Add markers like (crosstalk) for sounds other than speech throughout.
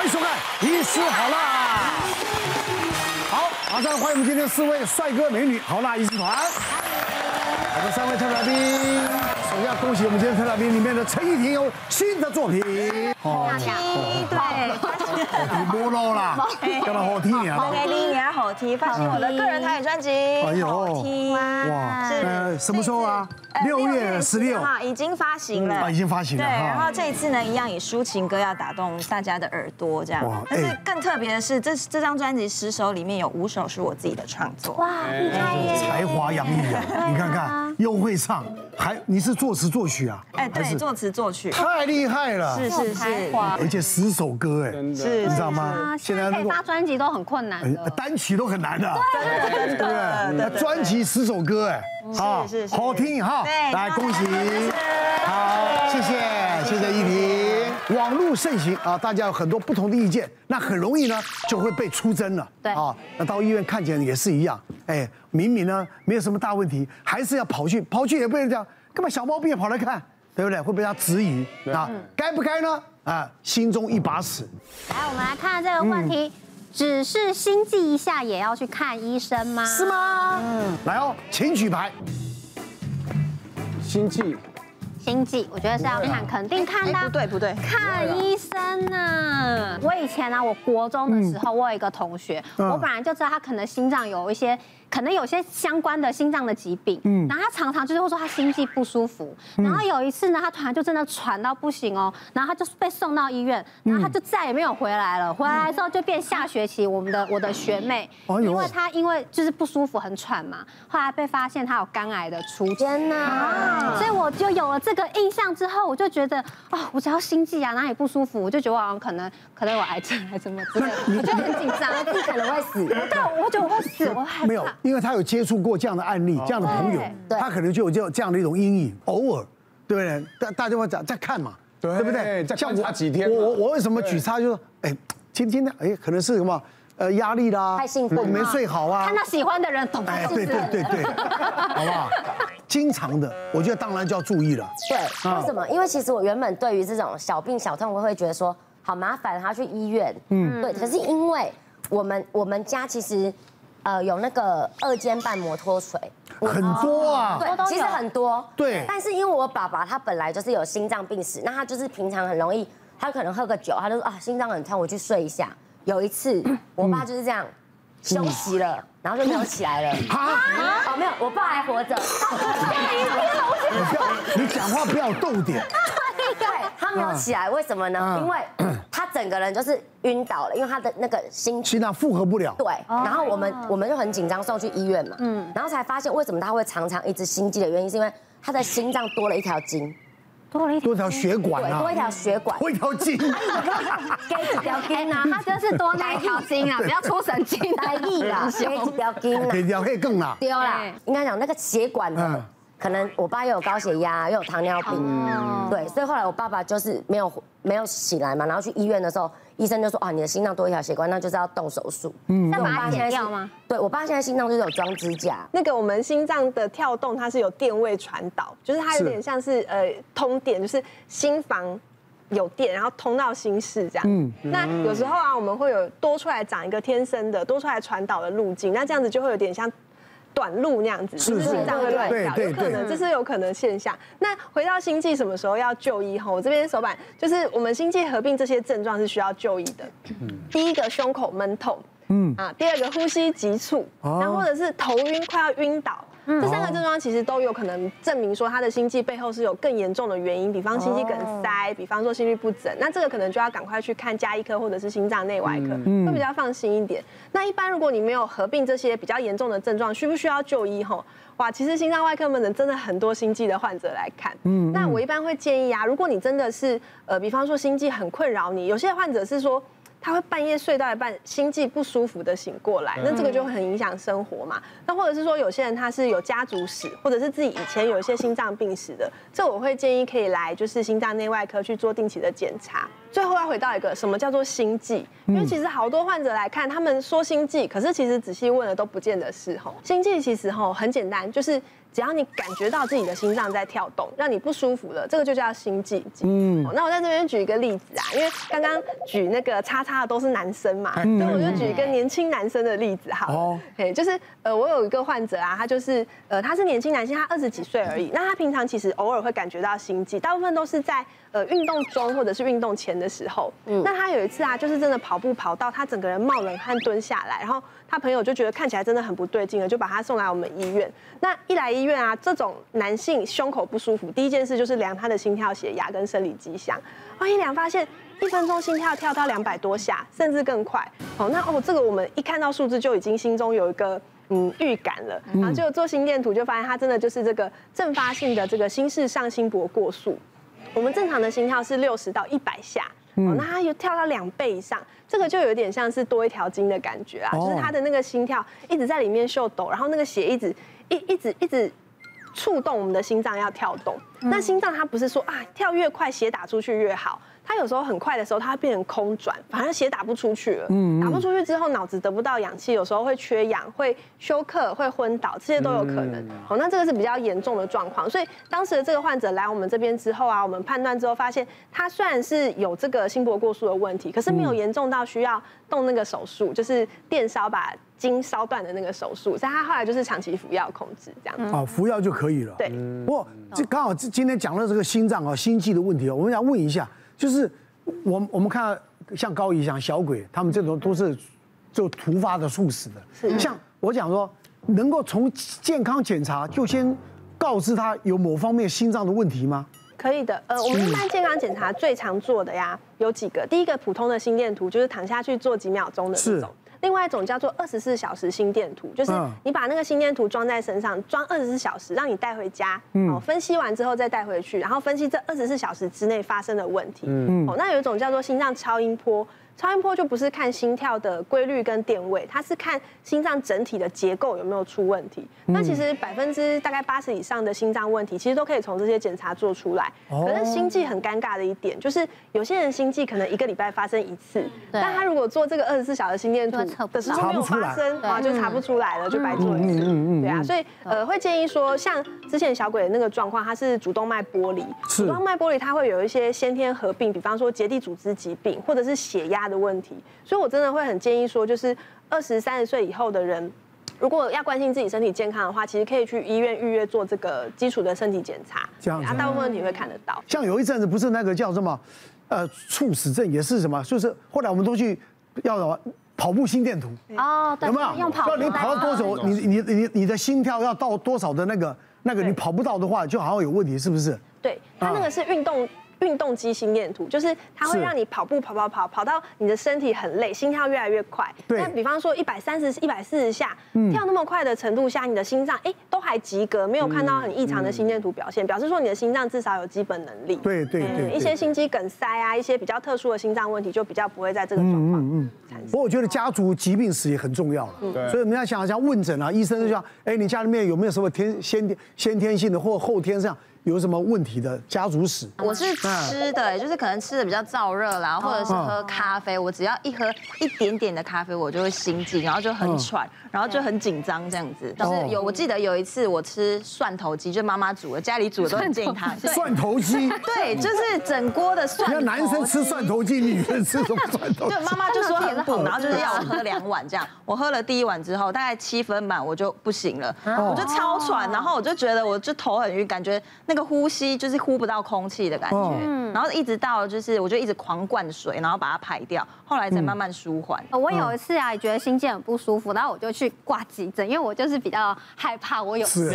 欢迎收看《医师好辣》。好，马上欢迎我们今天四位帅哥美女好辣医师团。我们三位特来宾。首先要恭喜我们今天特来宾里面的陈奕廷有新的作品，好听，对，好听不喽啦，叫他好听啊，好听，你还好听，发行我的个人台语专辑，哎呦，好听哇，呃什么时候啊？六月十六号已经发行了，啊，已经发行了。对，然后这一次呢，一样以抒情歌要打动大家的耳朵，这样。哇，但是更特别的是，这这张专辑十首里面有五首是我自己的创作。哇，厉害耶！才华洋溢啊，你看看，又会唱，还你是作词作曲啊？哎，对，作词作曲，太厉害了，是是是，而且十首歌，哎，是，你知道吗？现在可以发专辑都很困难，单曲都很难的，对对对，专辑十首歌，哎。是是，好听哈！来恭喜，好，谢谢，谢谢奕廷。网络盛行啊，大家有很多不同的意见，那很容易呢就会被出征了。对啊，那到医院看起来也是一样，哎，明明呢没有什么大问题，还是要跑去，跑去也被人讲，干嘛小毛病也跑来看，对不对？会被他质疑啊？该不该呢？啊，心中一把尺。来，我们来看这个问题。只是心悸一下也要去看医生吗？是吗？嗯，来哦，请举牌。心悸，心悸，我觉得是要看，肯定看的。不对不对，看医生呢。我以前呢，我国中的时候，我有一个同学，我本来就知道他可能心脏有一些。可能有些相关的心脏的疾病，嗯，然后他常常就是会说他心悸不舒服，然后有一次呢，他突然就真的喘到不行哦，然后他就被送到医院，然后他就再也没有回来了。回来之后就变下学期我们的我的学妹，因为他因为就是不舒服很喘嘛，后来被发现他有肝癌的出天呐，所以我就有了这个印象之后，我就觉得哦，我只要心悸啊哪里不舒服，我就觉得我好像可能可能有癌症还是什么之类的，我就很紧张，(laughs) 自己可能会死，对，我觉得我会死，我害怕。因为他有接触过这样的案例，这样的朋友，他可能就有这这样的一种阴影。偶尔，对不对？大大家会在在看嘛，对不对？再观察几天。我我为什么举他？就说，哎，今天呢，哎，可能是什么？呃，压力啦，太兴奋，没睡好啊。看到喜欢的人，懂哎，对对对对，(laughs) 好不好？经常的，我觉得当然就要注意了。对，为什么？因为其实我原本对于这种小病小痛，我会觉得说好麻烦，他去医院。嗯，对。可是因为我们我们家其实。呃，有那个二尖瓣膜脱垂，很多啊，对，其实很多，对。但是因为我爸爸他本来就是有心脏病史，那他就是平常很容易，他可能喝个酒，他就说啊心脏很痛，我去睡一下。有一次，(clears throat) 我爸就是这样休息了，然后就没有起来了。啊？哦，没有，我爸还活着。(laughs) 你不要，你讲话不要逗点。(laughs) 对，他没有起来，为什么呢？因为。(clears throat) 他整个人就是晕倒了，因为他的那个心。心脏负荷不了。对，然后我们我们就很紧张，送去医院嘛。嗯，然后才发现为什么他会常常一直心悸的原因，是因为他的心脏多了一条筋，多了一多条血管啊，多一条血管，多一条筋，给几条筋啊？他真是多那一条。筋啊，不要出神经，太易了，给几条筋啊？给条可以更了，丢啦。应该讲那个血管的。可能我爸又有高血压，又有糖尿病，嗯、对，所以后来我爸爸就是没有没有起来嘛，然后去医院的时候，医生就说啊，你的心脏多一条血管，那就是要动手术。嗯，那我爸现在要吗？对，我爸现在心脏就是有装支架。那个我们心脏的跳动，它是有电位传导，就是它有点像是呃通电，就是心房有电，然后通到心室这样。嗯，那有时候啊，我们会有多出来长一个天生的多出来传导的路径，那这样子就会有点像。短路那样子，是是心脏会乱跳？有可能，这是有可能现象。那回到心悸什么时候要就医？哈，我这边手板就是我们心悸合并这些症状是需要就医的。第一个胸口闷痛，嗯啊，第二个呼吸急促，然后或者是头晕快要晕倒。这三个症状其实都有可能证明说他的心悸背后是有更严重的原因，比方心肌梗塞，比方说心律不整，那这个可能就要赶快去看加医科或者是心脏内外科，会比较放心一点。那一般如果你没有合并这些比较严重的症状，需不需要就医？吼，哇，其实心脏外科门诊真的很多心悸的患者来看。嗯，那我一般会建议啊，如果你真的是呃，比方说心悸很困扰你，有些患者是说。他会半夜睡到一半，心悸不舒服的醒过来，那这个就会很影响生活嘛。那或者是说，有些人他是有家族史，或者是自己以前有一些心脏病史的，这我会建议可以来就是心脏内外科去做定期的检查。最后要回到一个什么叫做心悸，因为其实好多患者来看，他们说心悸，可是其实仔细问了都不见得是吼。心悸其实吼很简单，就是。只要你感觉到自己的心脏在跳动，让你不舒服了，这个就叫心悸。嗯，那我在这边举一个例子啊，因为刚刚举那个叉叉的都是男生嘛，嗯、所以我就举一个年轻男生的例子好。哦，就是呃，我有一个患者啊，他就是呃，他是年轻男性，他二十几岁而已。那他平常其实偶尔会感觉到心悸，大部分都是在呃运动中或者是运动前的时候。嗯，那他有一次啊，就是真的跑步跑到他整个人冒冷汗蹲下来，然后。他朋友就觉得看起来真的很不对劲了，就把他送来我们医院。那一来医院啊，这种男性胸口不舒服，第一件事就是量他的心跳、血压跟生理迹象。万，一量发现一分钟心跳跳到两百多下，甚至更快。哦，那哦，这个我们一看到数字就已经心中有一个嗯预感了。然后就做心电图，就发现他真的就是这个阵发性的这个心室上心搏过速。我们正常的心跳是六十到一百下。哦，那他又跳到两倍以上，这个就有点像是多一条筋的感觉啊，就是他的那个心跳一直在里面秀抖，然后那个血一直一一直一直触动我们的心脏要跳动。那心脏它不是说啊跳越快血打出去越好。他有时候很快的时候，他会变成空转，反正血打不出去了。嗯，打不出去之后，脑子得不到氧气，有时候会缺氧，会休克，会昏倒，这些都有可能。好，那这个是比较严重的状况。所以当时的这个患者来我们这边之后啊，我们判断之后发现，他虽然是有这个心搏过速的问题，可是没有严重到需要动那个手术，就是电烧把筋烧断的那个手术。所以他后来就是长期服药控制这样子。啊，服药就可以了。对。不过这刚好今天讲到这个心脏啊、心悸的问题哦，我们想问一下。就是我我们看像高以、像小鬼，他们这种都是就突发的猝死的。是像我讲说，能够从健康检查就先告知他有某方面心脏的问题吗？可以的。呃，我们一般健康检查最常做的呀，有几个。第一个普通的心电图，就是躺下去做几秒钟的这种。另外一种叫做二十四小时心电图，就是你把那个心电图装在身上，装二十四小时，让你带回家，哦，分析完之后再带回去，然后分析这二十四小时之内发生的问题。哦，那有一种叫做心脏超音波。超音波就不是看心跳的规律跟电位，它是看心脏整体的结构有没有出问题。那其实百分之大概八十以上的心脏问题，其实都可以从这些检查做出来。可是心悸很尴尬的一点，就是有些人心悸可能一个礼拜发生一次，但他如果做这个二十四小时心电图的时候没有发生，啊，就查不出来了，就白做一次。对啊，所以呃会建议说，像之前小鬼的那个状况，他是主动脉剥离，主动脉剥离它会有一些先天合并，比方说结缔组织疾病或者是血压的问题，所以我真的会很建议说，就是二十三十岁以后的人，如果要关心自己身体健康的话，其实可以去医院预约做这个基础的身体检查，这样子，大部分问题会看得到。像有一阵子不是那个叫什么，呃，猝死症也是什么，就是后来我们都去要什么跑步心电图哦，对，有没有？用跑，你跑到多少，你你你你的心跳要到多少的那个那个，你跑不到的话，就好像有问题，是不是？对，它那个是运动。运动肌心电图就是它会让你跑步跑跑跑跑到你的身体很累，心跳越来越快。对。那比方说一百三十、一百四十下，跳那么快的程度下，你的心脏哎都还及格，没有看到很异常的心电图表现，表示说你的心脏至少有基本能力。对对对。一些心肌梗塞啊，一些比较特殊的心脏问题就比较不会在这个状况产生。不过我觉得家族疾病史也很重要了。对。所以我们要想想问诊啊，医生就说，哎，你家里面有没有什么天先天先天性的或后天这样？有什么问题的家族史？我是吃的，就是可能吃的比较燥热啦，或者是喝咖啡，我只要一喝一点点的咖啡，我就会心悸，然后就很喘，然后就很紧张这样子。就是有，我记得有一次我吃蒜头鸡，就妈妈煮的，家里煮的都很健康。(laughs) 蒜头鸡？(laughs) 对，就是整锅的蒜头。那男生吃蒜头鸡，女生吃什么蒜头？对，妈妈就说很补，(laughs) 然后就是要我喝两碗这样。我喝了第一碗之后，大概七分满我就不行了，我就超喘，然后我就觉得我就头很晕，感觉。那个呼吸就是呼不到空气的感觉，然后一直到就是我就一直狂灌水，然后把它排掉，后来才慢慢舒缓。我有一次啊，也觉得心悸很不舒服，然后我就去挂急诊，因为我就是比较害怕我有事，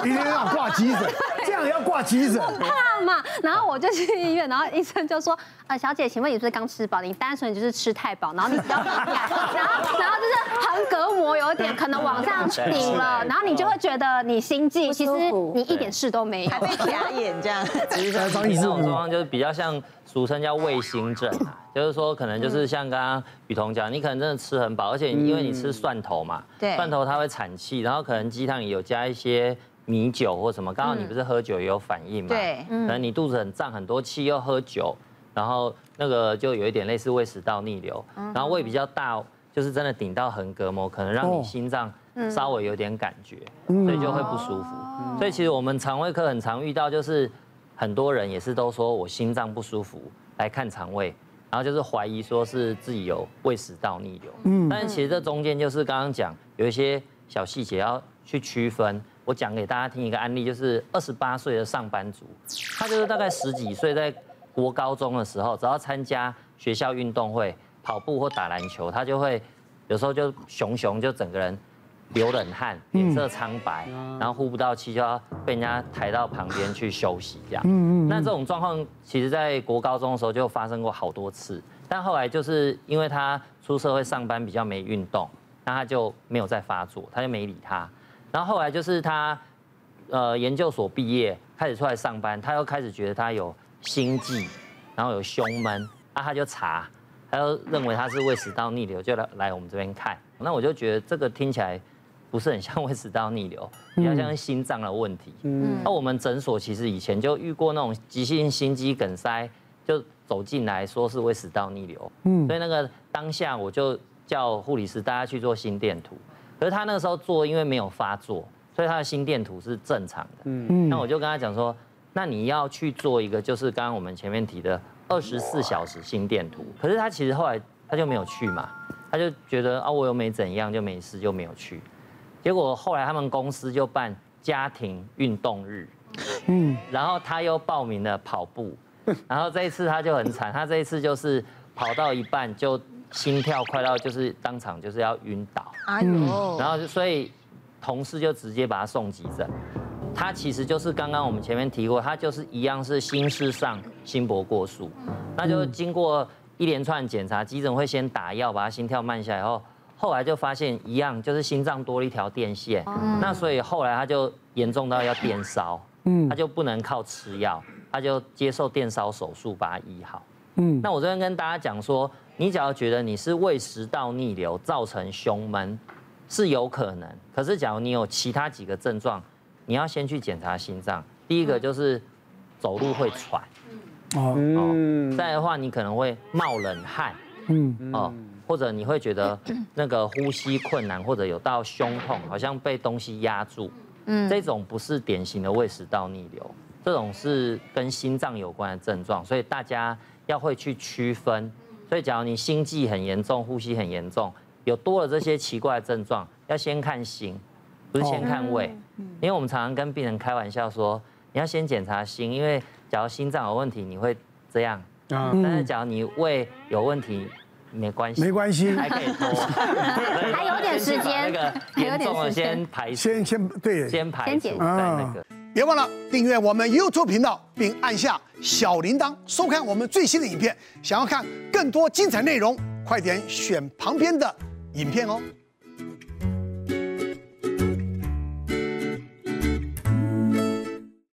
一定要挂急诊，(laughs) 这样也要挂急诊，怕嘛。然后我就去医院，然后医生就说：“呃，小姐，请问你是不是刚吃饱？你单纯就是吃太饱，然后你比较敏感，然后然后就是横膈膜有点可能往上顶了，然后你就会觉得你心悸，其实你一点事都没有。”假眼这样，其实这种状况就是比较像俗称叫胃心症啊，就是说可能就是像刚刚雨桐讲，你可能真的吃很饱，而且因为你吃蒜头嘛，对，蒜头它会产气，然后可能鸡汤里有加一些米酒或什么，刚好你不是喝酒也有反应嘛，对，可能你肚子很胀很多气又喝酒，然后那个就有一点类似胃食道逆流，然后胃比较大，就是真的顶到横膈膜，可能让你心脏稍微有点感觉，所以就会不舒服。所以其实我们肠胃科很常遇到，就是很多人也是都说我心脏不舒服来看肠胃，然后就是怀疑说是自己有胃食道逆流。嗯，但是其实这中间就是刚刚讲有一些小细节要去区分。我讲给大家听一个案例，就是二十八岁的上班族，他就是大概十几岁在。国高中的时候，只要参加学校运动会，跑步或打篮球，他就会有时候就熊熊就整个人流冷汗，脸色苍白，然后呼不到气，就要被人家抬到旁边去休息这样。嗯嗯。那这种状况，其实在国高中的时候就发生过好多次，但后来就是因为他出社会上班比较没运动，那他就没有再发作，他就没理他。然后后来就是他呃研究所毕业，开始出来上班，他又开始觉得他有。心悸，然后有胸闷，啊，他就查，他就认为他是胃食道逆流，就来来我们这边看。那我就觉得这个听起来不是很像 (laughs) 胃食道逆流，比较像是心脏的问题。嗯。那我们诊所其实以前就遇过那种急性心肌梗塞，就走进来说是胃食道逆流。嗯。所以那个当下我就叫护理师大家去做心电图，可是他那个时候做，因为没有发作，所以他的心电图是正常的。嗯。那我就跟他讲说。那你要去做一个，就是刚刚我们前面提的二十四小时心电图。可是他其实后来他就没有去嘛，他就觉得啊，我又没怎样，就没事，就没有去。结果后来他们公司就办家庭运动日，嗯，然后他又报名了跑步，(laughs) 然后这一次他就很惨，他这一次就是跑到一半就心跳快到就是当场就是要晕倒，哎呦，然后就所以同事就直接把他送急诊。他其实就是刚刚我们前面提过，他就是一样是心室上心搏过速，那就经过一连串检查，急诊会先打药把他心跳慢下来，后后来就发现一样就是心脏多了一条电线，那所以后来他就严重到要电烧，嗯，他就不能靠吃药，他就接受电烧手术把它医好，嗯，那我这边跟大家讲说，你只要觉得你是胃食道逆流造成胸闷是有可能，可是假如你有其他几个症状。你要先去检查心脏，第一个就是走路会喘，哦，再的话你可能会冒冷汗，嗯，哦，或者你会觉得那个呼吸困难，或者有到胸痛，好像被东西压住，嗯，这种不是典型的胃食道逆流，这种是跟心脏有关的症状，所以大家要会去区分。所以假如你心悸很严重，呼吸很严重，有多了这些奇怪的症状，要先看心。不是先看胃，因为我们常常跟病人开玩笑说，你要先检查心，因为假如心脏有问题，你会这样，但是假如你胃有问题，没关系，没关系，还可以拖，(laughs) 还有点时间，那个严重了先排，先先对，先排先解那个。别忘了订阅我们 YouTube 频道，并按下小铃铛，收看我们最新的影片。想要看更多精彩内容，快点选旁边的影片哦。